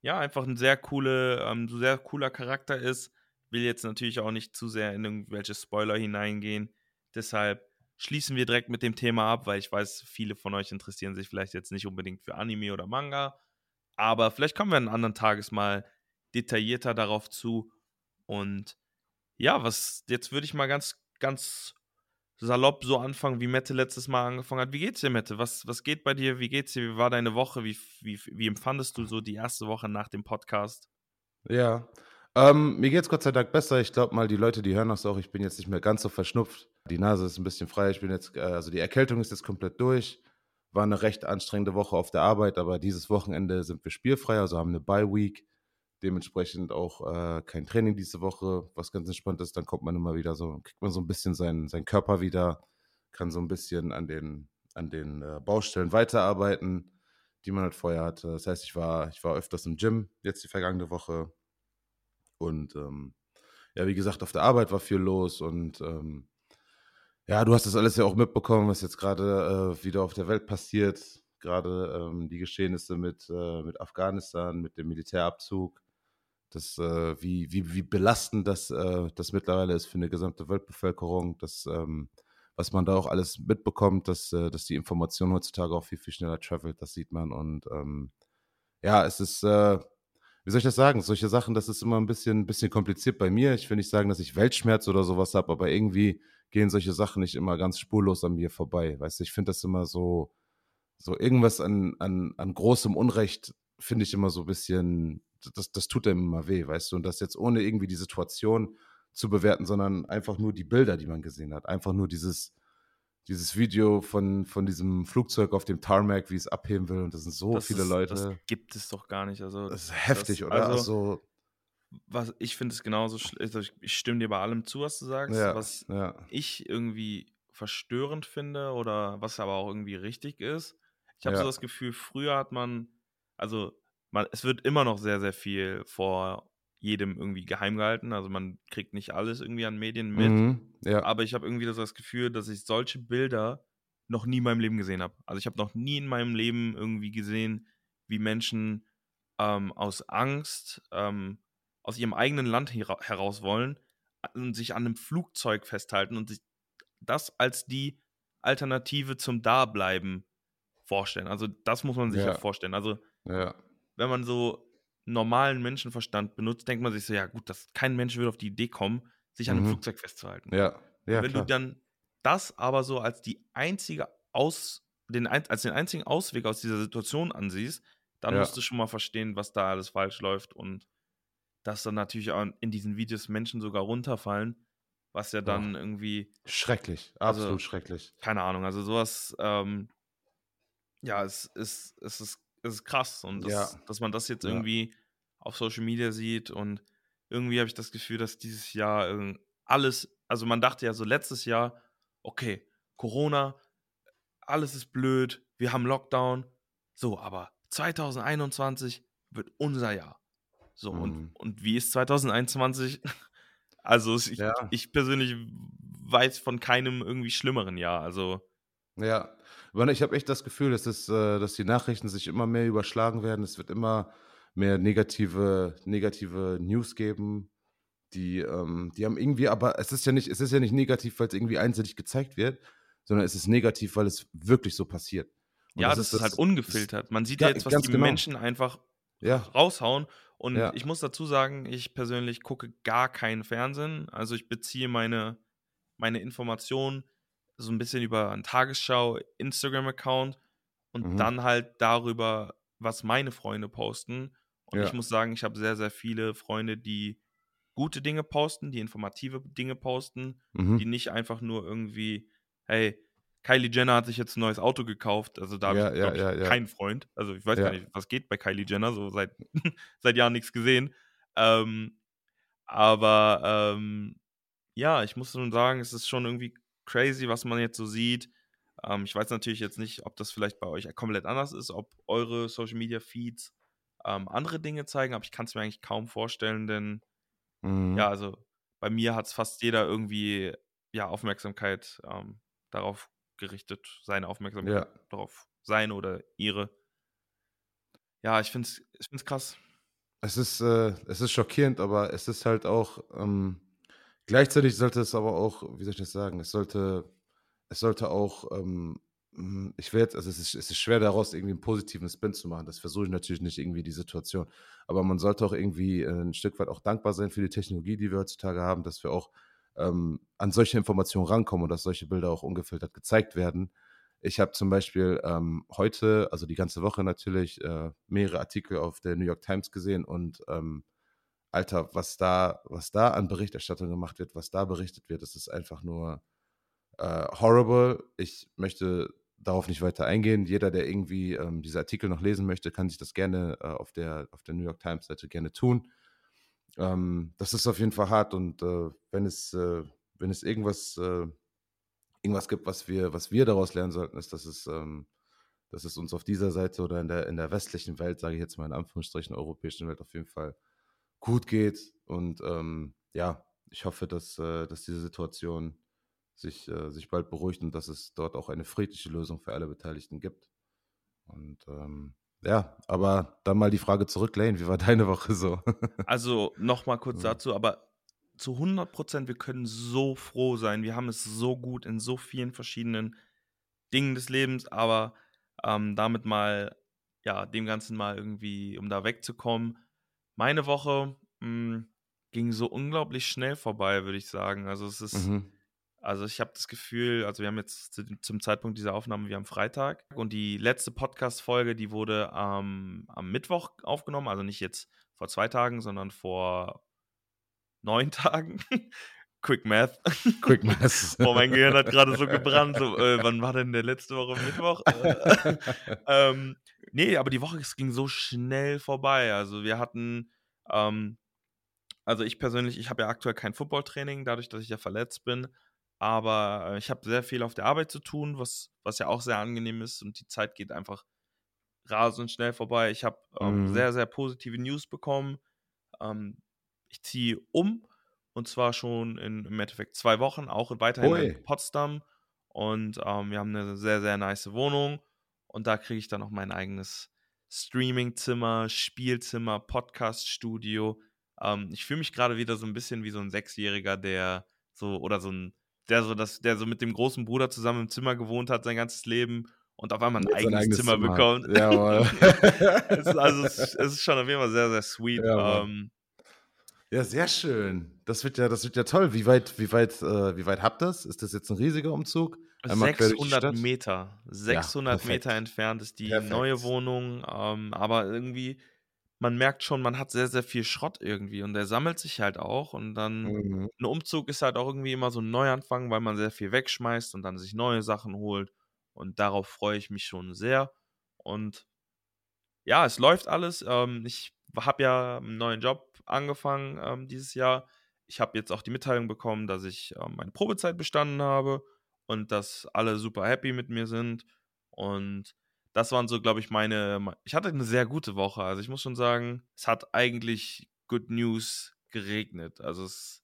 ja, einfach ein sehr, coole, ähm, sehr cooler Charakter ist. Will jetzt natürlich auch nicht zu sehr in irgendwelche Spoiler hineingehen. Deshalb schließen wir direkt mit dem Thema ab, weil ich weiß, viele von euch interessieren sich vielleicht jetzt nicht unbedingt für Anime oder Manga. Aber vielleicht kommen wir einen anderen Tages mal detaillierter darauf zu. Und ja, was, jetzt würde ich mal ganz, ganz salopp so anfangen, wie Mette letztes Mal angefangen hat. Wie geht's dir, Mette? Was, was geht bei dir? Wie geht's dir? Wie war deine Woche? Wie, wie, wie empfandest du so die erste Woche nach dem Podcast? Ja, ähm, mir geht's Gott sei Dank besser. Ich glaube mal, die Leute, die hören das auch, ich bin jetzt nicht mehr ganz so verschnupft. Die Nase ist ein bisschen frei. Ich bin jetzt, äh, also die Erkältung ist jetzt komplett durch. War eine recht anstrengende Woche auf der Arbeit, aber dieses Wochenende sind wir spielfrei, also haben eine Bye-Week. Dementsprechend auch äh, kein Training diese Woche, was ganz entspannt ist. Dann kommt man immer wieder so, kriegt man so ein bisschen seinen, seinen Körper wieder, kann so ein bisschen an den, an den äh, Baustellen weiterarbeiten, die man halt vorher hatte. Das heißt, ich war, ich war öfters im Gym jetzt die vergangene Woche. Und ähm, ja, wie gesagt, auf der Arbeit war viel los und ähm, ja, du hast das alles ja auch mitbekommen, was jetzt gerade äh, wieder auf der Welt passiert. Gerade ähm, die Geschehnisse mit, äh, mit Afghanistan, mit dem Militärabzug. Das, äh, wie, wie, wie belastend das, äh, das mittlerweile ist für eine gesamte Weltbevölkerung. Das, ähm, was man da auch alles mitbekommt, dass, äh, dass die Information heutzutage auch viel, viel schneller travelt, das sieht man. Und ähm, ja, es ist, äh, wie soll ich das sagen? Solche Sachen, das ist immer ein bisschen, ein bisschen kompliziert bei mir. Ich will nicht sagen, dass ich Weltschmerz oder sowas habe, aber irgendwie gehen solche Sachen nicht immer ganz spurlos an mir vorbei. Weißt du, ich finde das immer so, so irgendwas an, an, an großem Unrecht finde ich immer so ein bisschen, das, das tut einem immer weh, weißt du, und das jetzt ohne irgendwie die Situation zu bewerten, sondern einfach nur die Bilder, die man gesehen hat, einfach nur dieses, dieses Video von, von diesem Flugzeug auf dem Tarmac, wie es abheben will, und das sind so Das viele ist, Leute. das gibt es doch gar nicht. Also, Das ist heftig, das, oder? also, Also, was ich finde es genauso, schl- also ich, stimme dir bei allem zu, was du sagst. ja, Was ja. ich irgendwie verstörend finde oder was aber auch irgendwie richtig ist. Ich habe so Ja. das Gefühl, früher hat man, also man, es wird immer noch sehr, sehr viel vor jedem irgendwie geheim gehalten. Also man kriegt nicht alles irgendwie an Medien mit. Mhm. Ja. Aber ich habe irgendwie das, das Gefühl, dass ich solche Bilder noch nie in meinem Leben gesehen habe. Also ich habe noch nie in meinem Leben irgendwie gesehen, wie Menschen ähm, aus Angst ähm, aus ihrem eigenen Land hera heraus wollen und sich an einem Flugzeug festhalten und sich das als die Alternative zum Dableiben vorstellen. Also das muss man sich ja, Ja. vorstellen. Also Ja. Wenn man so normalen Menschenverstand benutzt, denkt man sich so, ja gut, das, kein Mensch würde auf die Idee kommen, sich an einem Mhm. Flugzeug festzuhalten. Ja. Ja, wenn klar. du dann das aber so als die einzige Aus, den, als den einzigen Ausweg aus dieser Situation ansiehst, dann Ja. musst du schon mal verstehen, was da alles falsch läuft und dass dann natürlich auch in diesen Videos Menschen sogar runterfallen, was ja dann irgendwie, Schrecklich. Also- Absolut schrecklich. keine Ahnung, also sowas, ähm, ja, es ist, es ist, es ist krass und das, Ja. dass man das jetzt Ja. irgendwie auf Social Media sieht und irgendwie habe ich das Gefühl, dass dieses Jahr irgend- alles, also man dachte ja so letztes Jahr, okay, Corona, alles ist blöd, wir haben Lockdown, so, aber 2021 wird unser Jahr. So, Mhm. und, und wie ist 2021? Also ich, Ja. ich persönlich weiß von keinem irgendwie schlimmeren Jahr. Also Ja, aber ich habe echt das Gefühl, dass, es, äh, dass die Nachrichten sich immer mehr überschlagen werden. Es wird immer mehr negative, negative News geben. Die, ähm, die haben irgendwie, aber es ist ja nicht, es ist ja nicht negativ, weil es irgendwie einseitig gezeigt wird, sondern es ist negativ, weil es wirklich so passiert. Und ja, das, ist halt ungefiltert. Man sieht ja jetzt, was die genau. Menschen einfach Ja, raushauen. Und Ja. ich muss dazu sagen, ich persönlich gucke gar kein Fernsehen. Also ich beziehe meine, meine Informationen so ein bisschen über einen Tagesschau, Instagram-Account und Mhm. dann halt darüber, was meine Freunde posten. Und Ja. ich muss sagen, ich habe sehr, sehr viele Freunde, die gute Dinge posten, die informative Dinge posten, mhm. die nicht einfach nur irgendwie, hey, Kylie Jenner hat sich jetzt ein neues Auto gekauft. Also da habe Ja, ich, ja, glaub ich ja, ja. keinen Freund. Also ich weiß gar nicht, was geht bei Kylie Jenner, so seit, seit Jahren nichts gesehen. Ähm, aber ähm, ja, ich muss schon sagen, es ist schon irgendwie crazy, was man jetzt so sieht. Ähm, ich weiß natürlich jetzt nicht, ob das vielleicht bei euch komplett anders ist, ob eure Social Media Feeds ähm, andere Dinge zeigen, aber ich kann es mir eigentlich kaum vorstellen, denn Mhm. ja, also bei mir hat es fast jeder irgendwie ja, Aufmerksamkeit ähm, darauf gerichtet, seine Aufmerksamkeit Ja. darauf, seine oder ihre. Ja, ich finde es ich find's krass. Es ist, äh, es ist schockierend, aber es ist halt auch, ähm, gleichzeitig sollte es aber auch, wie soll ich das sagen, es sollte, es sollte auch ähm, hm, ich jetzt, also es ist, es ist schwer daraus irgendwie einen positiven Spin zu machen. Das versuche ich natürlich nicht irgendwie die Situation. Aber man sollte auch irgendwie äh, ein Stück weit auch dankbar sein für die Technologie, die wir heutzutage haben, dass wir auch ähm, an solche Informationen rankommen und dass solche Bilder auch ungefiltert gezeigt werden. Ich habe zum Beispiel ähm, heute, also die ganze Woche natürlich, äh, mehrere Artikel auf der New York Times gesehen und ähm, Alter, was da, was da an Berichterstattung gemacht wird, was da berichtet wird, das ist einfach nur äh, horrible. Ich möchte darauf nicht weiter eingehen. Jeder, der irgendwie ähm, diese Artikel noch lesen möchte, kann sich das gerne äh, auf, der, auf der New York Times Seite gerne tun. Ähm, das ist auf jeden Fall hart und äh, wenn es, äh, wenn es irgendwas, äh, irgendwas gibt, was wir, was wir daraus lernen sollten, ist, dass es, ähm, dass es uns auf dieser Seite oder in der, in der westlichen Welt, sage ich jetzt mal in Anführungsstrichen, europäischen Welt auf jeden Fall gut geht. Und ähm, ja, ich hoffe, dass, äh, dass diese Situation sich, äh, sich bald beruhigt und dass es dort auch eine friedliche Lösung für alle Beteiligten gibt. Und ähm, ja, aber dann mal die Frage zurück, Lane, wie war deine Woche so? also nochmal kurz dazu, aber zu 100 Prozent, wir können so froh sein. Wir haben es so gut in so vielen verschiedenen Dingen des Lebens, aber ähm, damit mal, ja, dem Ganzen mal irgendwie, um da wegzukommen. Meine Woche mh, hm, ging so unglaublich schnell vorbei, würde ich sagen. Also es ist, mhm. Also ich habe das Gefühl, also wir haben jetzt zu, zum Zeitpunkt dieser Aufnahme, wir haben Freitag und die letzte Podcast-Folge, die wurde ähm, am Mittwoch aufgenommen, also nicht jetzt vor zwei Tagen, sondern vor neun Tagen. Quick Math. Quick Math. Boah, mein Gehirn hat gerade so gebrannt. So, äh, wann war denn der letzte Woche Mittwoch? Äh, ähm, nee, aber die Woche ging so schnell vorbei. Also wir hatten, ähm, also ich persönlich, ich habe ja aktuell kein Footballtraining, dadurch, dass ich ja verletzt bin. Aber äh, ich habe sehr viel auf der Arbeit zu tun, was, was ja auch sehr angenehm ist und die Zeit geht einfach rasend schnell vorbei. Ich habe ähm, mhm. sehr, sehr positive News bekommen. Ähm, ich ziehe um und zwar schon in, im Endeffekt zwei Wochen, auch weiterhin Oi. in Potsdam. Und ähm, wir haben eine sehr, sehr nice Wohnung und da kriege ich dann noch mein eigenes Streamingzimmer, Spielzimmer, Podcaststudio. Ähm, ich fühle mich gerade wieder so ein bisschen wie so ein Sechsjähriger, der so oder so ein der so, das, der so mit dem großen Bruder zusammen im Zimmer gewohnt hat, sein ganzes Leben und auf einmal ein eigenes, eigenes, Zimmer, Zimmer. bekommt. Jawohl. es ist, also es, es, ist schon auf jeden Fall sehr, sehr sweet. Ja, ähm, ja, sehr schön. Das wird ja, das wird ja toll. Wie weit, wie weit, äh, wie weit habt ihr das? Ist das jetzt ein riesiger Umzug? Einmal 600 Meter. 600 ja, Meter entfernt ist die perfekt. neue Wohnung. Ähm, aber irgendwie man merkt schon, man hat sehr, sehr viel Schrott irgendwie und der sammelt sich halt auch. Und dann mhm. ein Umzug ist halt auch irgendwie immer so ein Neuanfang, weil man sehr viel wegschmeißt und dann sich neue Sachen holt. Und darauf freue ich mich schon sehr. Und ja, es läuft alles. Ähm, ich habe ja einen neuen Job angefangen ähm, dieses Jahr. Ich habe jetzt auch die Mitteilung bekommen, dass ich ähm, meine Probezeit bestanden habe und dass alle super happy mit mir sind. Und das waren so, glaube ich, meine. Ich hatte eine sehr gute Woche. Also ich muss schon sagen, es hat eigentlich Good News geregnet. Also es,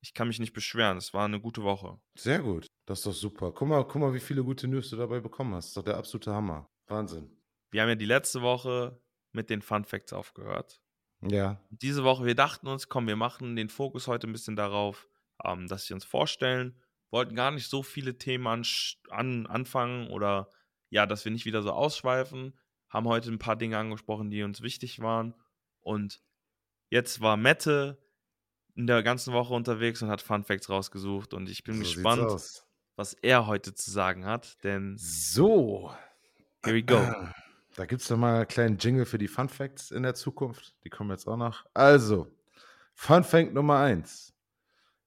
ich kann mich nicht beschweren. Es war eine gute Woche. Sehr gut. Das ist doch super. Guck mal, guck mal, wie viele gute News du dabei bekommen hast. Das ist doch der absolute Hammer. Wahnsinn. Wir haben ja die letzte Woche mit den Fun Facts aufgehört. Ja. Diese Woche, wir dachten uns, komm, wir machen den Fokus heute ein bisschen darauf, ähm, dass wir uns vorstellen. Wollten gar nicht so viele Themen an, an, anfangen oder ja, dass wir nicht wieder so ausschweifen, haben heute ein paar Dinge angesprochen, die uns wichtig waren. Und jetzt war Mette in der ganzen Woche unterwegs und hat Fun Facts rausgesucht. Und ich bin so gespannt, was er heute zu sagen hat. Denn. So. Here we go. Da gibt es nochmal einen kleinen Jingle für die Fun Facts in der Zukunft. Die kommen jetzt auch noch. Also, Fun Fact Nummer eins.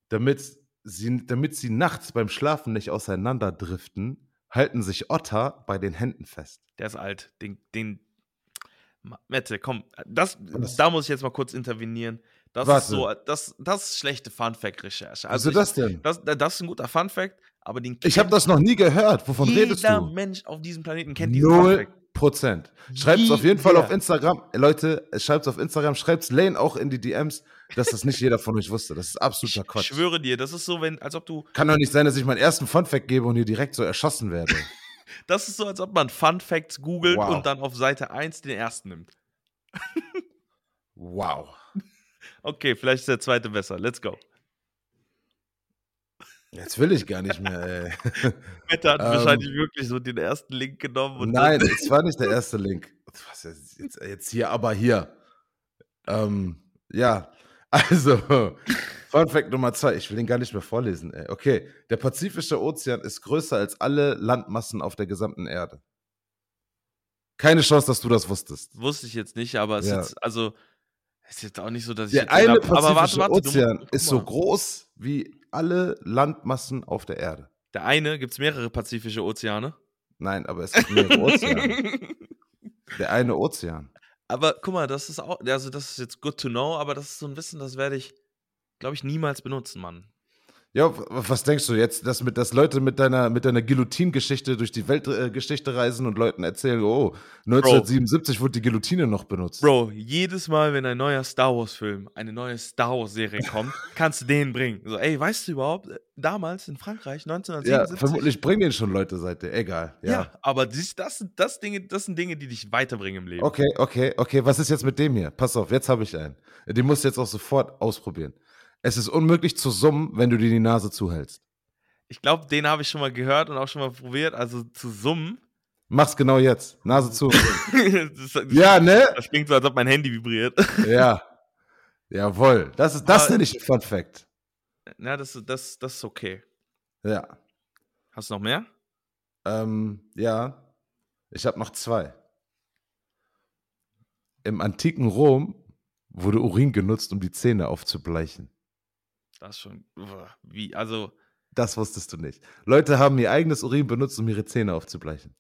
Damit sie, damit sie nachts beim Schlafen nicht auseinanderdriften, halten sich Otter bei den Händen fest. Der ist alt. Den, den Mette, komm, das, da muss ich jetzt mal kurz intervenieren. Das Warte. ist so, das, das ist schlechte Funfact-Recherche. Also, also das denn? Das, das ist ein guter Funfact, aber den Ich habe das noch nie gehört. Wovon redest du? Jeder Mensch auf diesem Planeten kennt diesen Null Funfact. Prozent. Schreibt es auf jeden Fall auf Instagram. Leute, schreibt es auf Instagram, schreibt es Lane auch in die DMs, dass das nicht jeder von euch wusste. Das ist absoluter Quatsch. Ich schwöre dir, das ist so, wenn, als ob du. Kann doch nicht sein, dass ich meinen ersten Funfact gebe und hier direkt so erschossen werde. das ist so, als ob man Fun Facts googelt wow. und dann auf Seite 1 den ersten nimmt. wow. Okay, vielleicht ist der zweite besser. Let's go. Jetzt will ich gar nicht mehr, ey. Mette hat Ähm, wahrscheinlich wirklich so den ersten Link genommen Nein, es war nicht der erste Link. Was jetzt, jetzt, jetzt hier, aber hier. Ähm, ja, also, Fun Fact Nummer zwei. Ich will den gar nicht mehr vorlesen, ey. Okay, der Pazifische Ozean ist größer als alle Landmassen auf der gesamten Erde. Keine Chance, dass du das wusstest. wusste ich jetzt nicht, aber es Ja. ist jetzt, also, es ist jetzt auch nicht so, dass ich Der jetzt eine aber Pazifische warte, warte, du- Ozean guck ist so groß wie alle Landmassen auf der Erde. Der eine, gibt es mehrere pazifische Ozeane? Nein, aber es gibt mehrere Ozeane. Der eine Ozean. Aber guck mal, das ist auch, also das ist jetzt good to know, aber das ist so ein Wissen, das werde ich, glaube ich, niemals benutzen, Mann. Ja, was denkst du jetzt, dass, mit, dass Leute mit deiner, mit deiner Guillotine-Geschichte durch die Weltgeschichte äh, reisen und Leuten erzählen, oh, 1977 wurde die Guillotine noch benutzt. Bro, jedes Mal, wenn ein neuer Star Wars-Film, eine neue Star Wars-Serie kommt, kannst du den bringen. So, ey, weißt du überhaupt, äh, damals in Frankreich, ja, 1977? vermutlich bringen den schon Leute seitdem. Egal. Ja, Ja. aber das, das, sind- das, Dinge, das sind Dinge, die dich weiterbringen im Leben. Okay, okay, okay. Was ist jetzt mit dem hier? Pass auf, jetzt habe ich einen. Den musst du jetzt auch sofort ausprobieren. Es ist unmöglich zu summen, wenn du dir die Nase zuhältst. Ich glaube, den habe ich schon mal gehört und auch schon mal probiert. Also zu summen. Mach's genau jetzt. Nase zu. das, das, ja, ne? das klingt so, als ob mein Handy vibriert. Ja. Jawohl. Das ist das nenne ich ein Fun Fact. Na, das, das, das ist okay. Ja. Hast du noch mehr? Ähm, ja. Ich habe noch zwei. Im antiken Rom wurde Urin genutzt, um die Zähne aufzubleichen. Das schon. Wie, also. Das wusstest du nicht. Leute haben ihr eigenes Urin benutzt, um ihre Zähne aufzubleichen.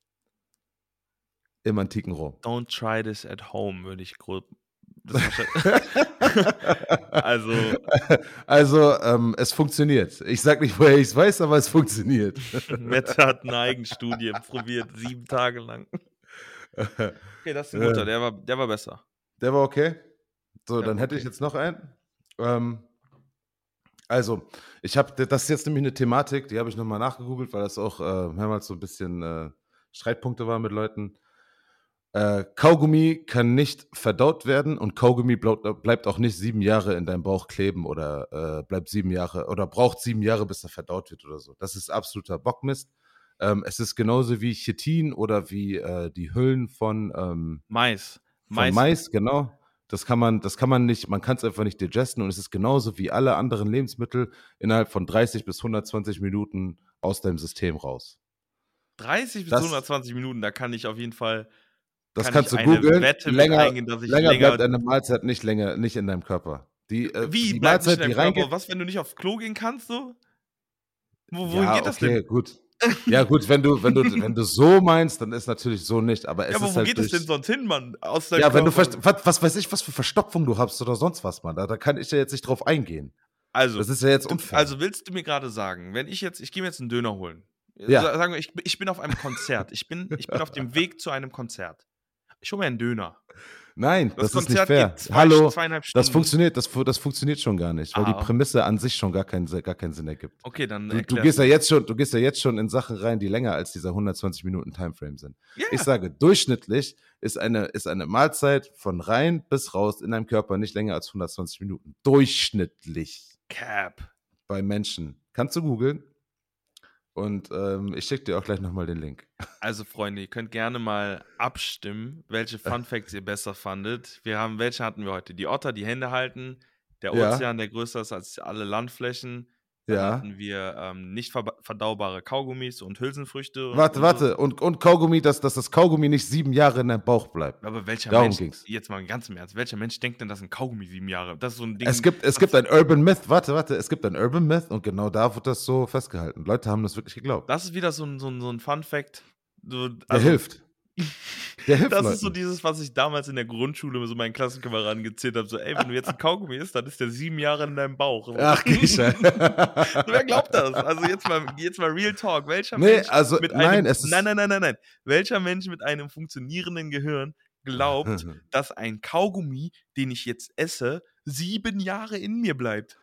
Im antiken Rom. Don't try this at home, würde ich grob. Also, Also, ähm, es funktioniert. Ich sag nicht, woher ich es weiß, aber es funktioniert. Mette hat eine Eigenstudie probiert, sieben Tage lang. Okay, das ist ein guter, der war, der war besser. Der war okay. So, Ja, dann hätte ich jetzt noch einen. Ähm, also, ich habe, das ist jetzt nämlich eine Thematik, die habe ich nochmal nachgegoogelt, weil das auch äh, mehrmals so ein bisschen äh, Streitpunkte war mit Leuten. Äh, Kaugummi kann nicht verdaut werden und Kaugummi bleibt, bleibt auch nicht sieben Jahre in deinem Bauch kleben oder äh, bleibt sieben Jahre oder braucht sieben Jahre, bis er verdaut wird oder so. Das ist absoluter Bockmist. Ähm, es ist genauso wie Chitin oder wie äh, die Hüllen von ähm, Mais. von Mais. Mais. genau. Das kann man, das kann man nicht, man kann es einfach nicht digesten und es ist genauso wie alle anderen Lebensmittel innerhalb von 30 bis 120 Minuten aus deinem System raus. 30 bis Das- 120 Minuten, da kann ich auf jeden Fall. Das kann kannst du eine googeln. Länger, eingehen, dass ich länger, länger- bleibt eine Mahlzeit nicht länger, nicht in deinem Körper. Die, äh, Wie die bleibt nicht Mahlzeit, in die deinem. Körper? Was, wenn du nicht aufs Klo gehen kannst, so? Wo, wohin ja, geht das okay, denn? gut. Ja, gut, wenn du, wenn du, wenn du so meinst, dann ist natürlich so nicht, aber es Ja, aber ist wo halt geht es denn sonst hin, Mann? Aus Ja, wenn du Körper? was, was weiß ich, was für Verstopfung du hast oder sonst was, Mann. Da, da kann ich ja jetzt nicht drauf eingehen. Also, Das ist ja jetzt unfair. also willst du mir gerade sagen, wenn ich jetzt, ich gehe mir jetzt einen Döner holen. Ja. Sa- Sagen wir, ich, ich bin auf einem Konzert. Ich bin, ich bin auf dem Weg zu einem Konzert. Ich hole mir einen Döner. Nein, Das, das, ist nicht fair. zwei, Hallo, zweieinhalb Stunden. das funktioniert, das, das funktioniert schon gar nicht, weil Ah. die Prämisse an sich schon gar keinen, gar keinen Sinn ergibt. Okay, dann Du, du, gehst ja jetzt schon, du gehst ja jetzt schon in Sachen rein, die länger als dieser 120 Minuten Timeframe sind. Ja, Ich sage, durchschnittlich ist eine, ist eine Mahlzeit von rein bis raus in deinem Körper nicht länger als 120 Minuten. Durchschnittlich Cap. bei Menschen. Kannst du googeln? Und ähm, ich schicke dir auch gleich nochmal den Link. Also, Freunde, ihr könnt gerne mal abstimmen, welche Fun Facts ihr besser fandet. Wir haben, welche hatten wir heute? Die Otter, die Hände halten, der Ja. Ozean, der größer ist als alle Landflächen. Ja. hatten wir ähm, nicht ver verdaubare Kaugummis und Hülsenfrüchte. und- Warte, und warte. Und, und Kaugummi, dass, dass das Kaugummi nicht sieben Jahre in deinem Bauch bleibt. So. Aber welcher Darum Mensch, ging's. jetzt mal ganz im Ernst, welcher Mensch denkt denn, dass ein Kaugummi sieben Jahre? Das ist so ein Ding. Es gibt, es gibt ein Urban Myth, warte, warte, es gibt ein Urban Myth und genau da wird das so festgehalten. Leute haben das wirklich geglaubt. das ist wieder so ein, so ein, so ein Fun Fact. So, Der also, hilft. Der hilft Das Leuten. ist so dieses, was ich damals in der Grundschule so meinen Klassenkameraden gezählt habe. So, ey, wenn du jetzt ein Kaugummi isst, dann ist der sieben Jahre in deinem Bauch. Ach, Grieche. Wer glaubt das? Also jetzt mal, jetzt mal Real Talk. Welcher Nee, Mensch also, mit nein, einem, es ist- nein, nein, nein, nein, nein. Welcher Mensch mit einem funktionierenden Gehirn glaubt, dass ein Kaugummi, den ich jetzt esse, sieben Jahre in mir bleibt?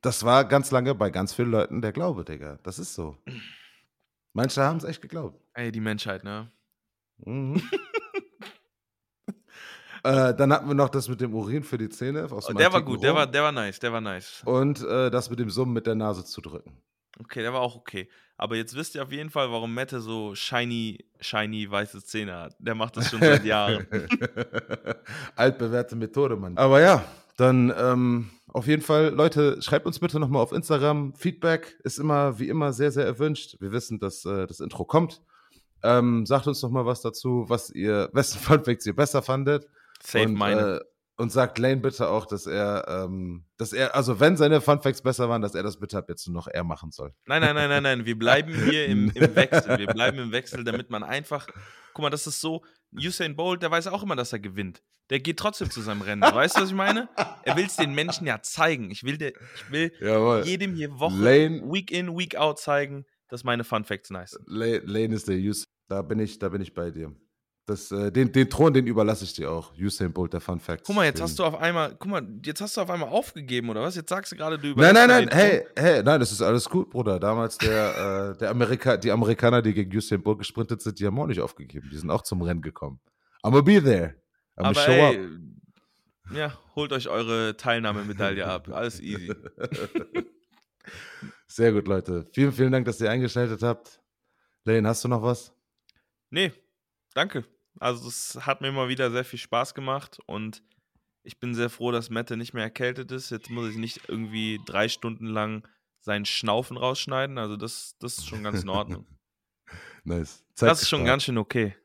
Das war ganz lange bei ganz vielen Leuten der Glaube, Digga. Das ist so. Manche haben es echt geglaubt. Ey, die Menschheit, ne? Mhm. äh, dann hatten wir noch das mit dem Urin für die Zähne. Aus dem Der war gut, der war, der war nice, der war nice. Und äh, das mit dem Summen mit der Nase zu drücken. Okay, der war auch okay. Aber jetzt wisst ihr auf jeden Fall, warum Mette so shiny, shiny weiße Zähne hat. Der macht das schon seit Jahren. Altbewährte Methode, Mann. Aber ja, dann ähm, auf jeden Fall, Leute, schreibt uns bitte nochmal auf Instagram. Feedback ist immer, wie immer, sehr, sehr erwünscht. Wir wissen, dass äh, das Intro kommt. Ähm, sagt uns noch mal was dazu, was ihr, wessen Funfacts ihr besser fandet. Save und, meine. Äh, und sagt Lane bitte auch, dass er, ähm, dass er, also wenn seine Funfacts besser waren, dass er das bitte ab jetzt noch er machen soll. Nein, nein, nein, nein, nein. Wir bleiben hier im, im Wechsel. Wir bleiben im Wechsel, damit man einfach. Guck mal, das ist so. Usain Bolt, der weiß auch immer, dass er gewinnt. Der geht trotzdem zu seinem Rennen. Weißt du, was ich meine? Er will es den Menschen ja zeigen. Ich will, der, ich will Jawohl. jedem hier Woche, Lane, Week in, Week out zeigen, dass meine Fun Facts nice sind. Lane, Lane ist der Usain. Da bin ich, da bin ich bei dir. Das, äh, den, den Thron, den überlasse ich dir auch. Usain Bolt, der Fun Facts. Guck mal, jetzt hast du auf einmal, guck mal, jetzt hast du auf einmal aufgegeben, oder was? Jetzt sagst du gerade, du Nein, überlässt nein, nein, den hey, hey, nein, das ist alles gut, Bruder. Damals der, äh, der Amerika, die Amerikaner, die gegen Usain Bolt gesprintet sind, die haben auch nicht aufgegeben. Die sind auch zum Rennen gekommen. I'm gonna be there. I'm gonna Aber show ey, up. ja, holt euch eure Teilnahmemedaille ab. Alles easy. Sehr gut, Leute. Vielen, vielen Dank, dass ihr eingeschaltet habt. Lane, hast du noch was? Nee, danke. Also es hat mir immer wieder sehr viel Spaß gemacht und ich bin sehr froh, dass Mette nicht mehr erkältet ist. Jetzt muss ich nicht irgendwie drei Stunden lang seinen Schnaufen rausschneiden. Also das, das ist schon ganz in Ordnung. Nice. Das ist schon ganz schön okay.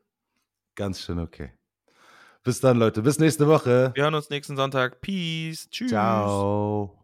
ganz schön okay. Bis dann, Leute. Bis nächste Woche. Wir hören uns nächsten Sonntag. Peace. Tschüss. Ciao.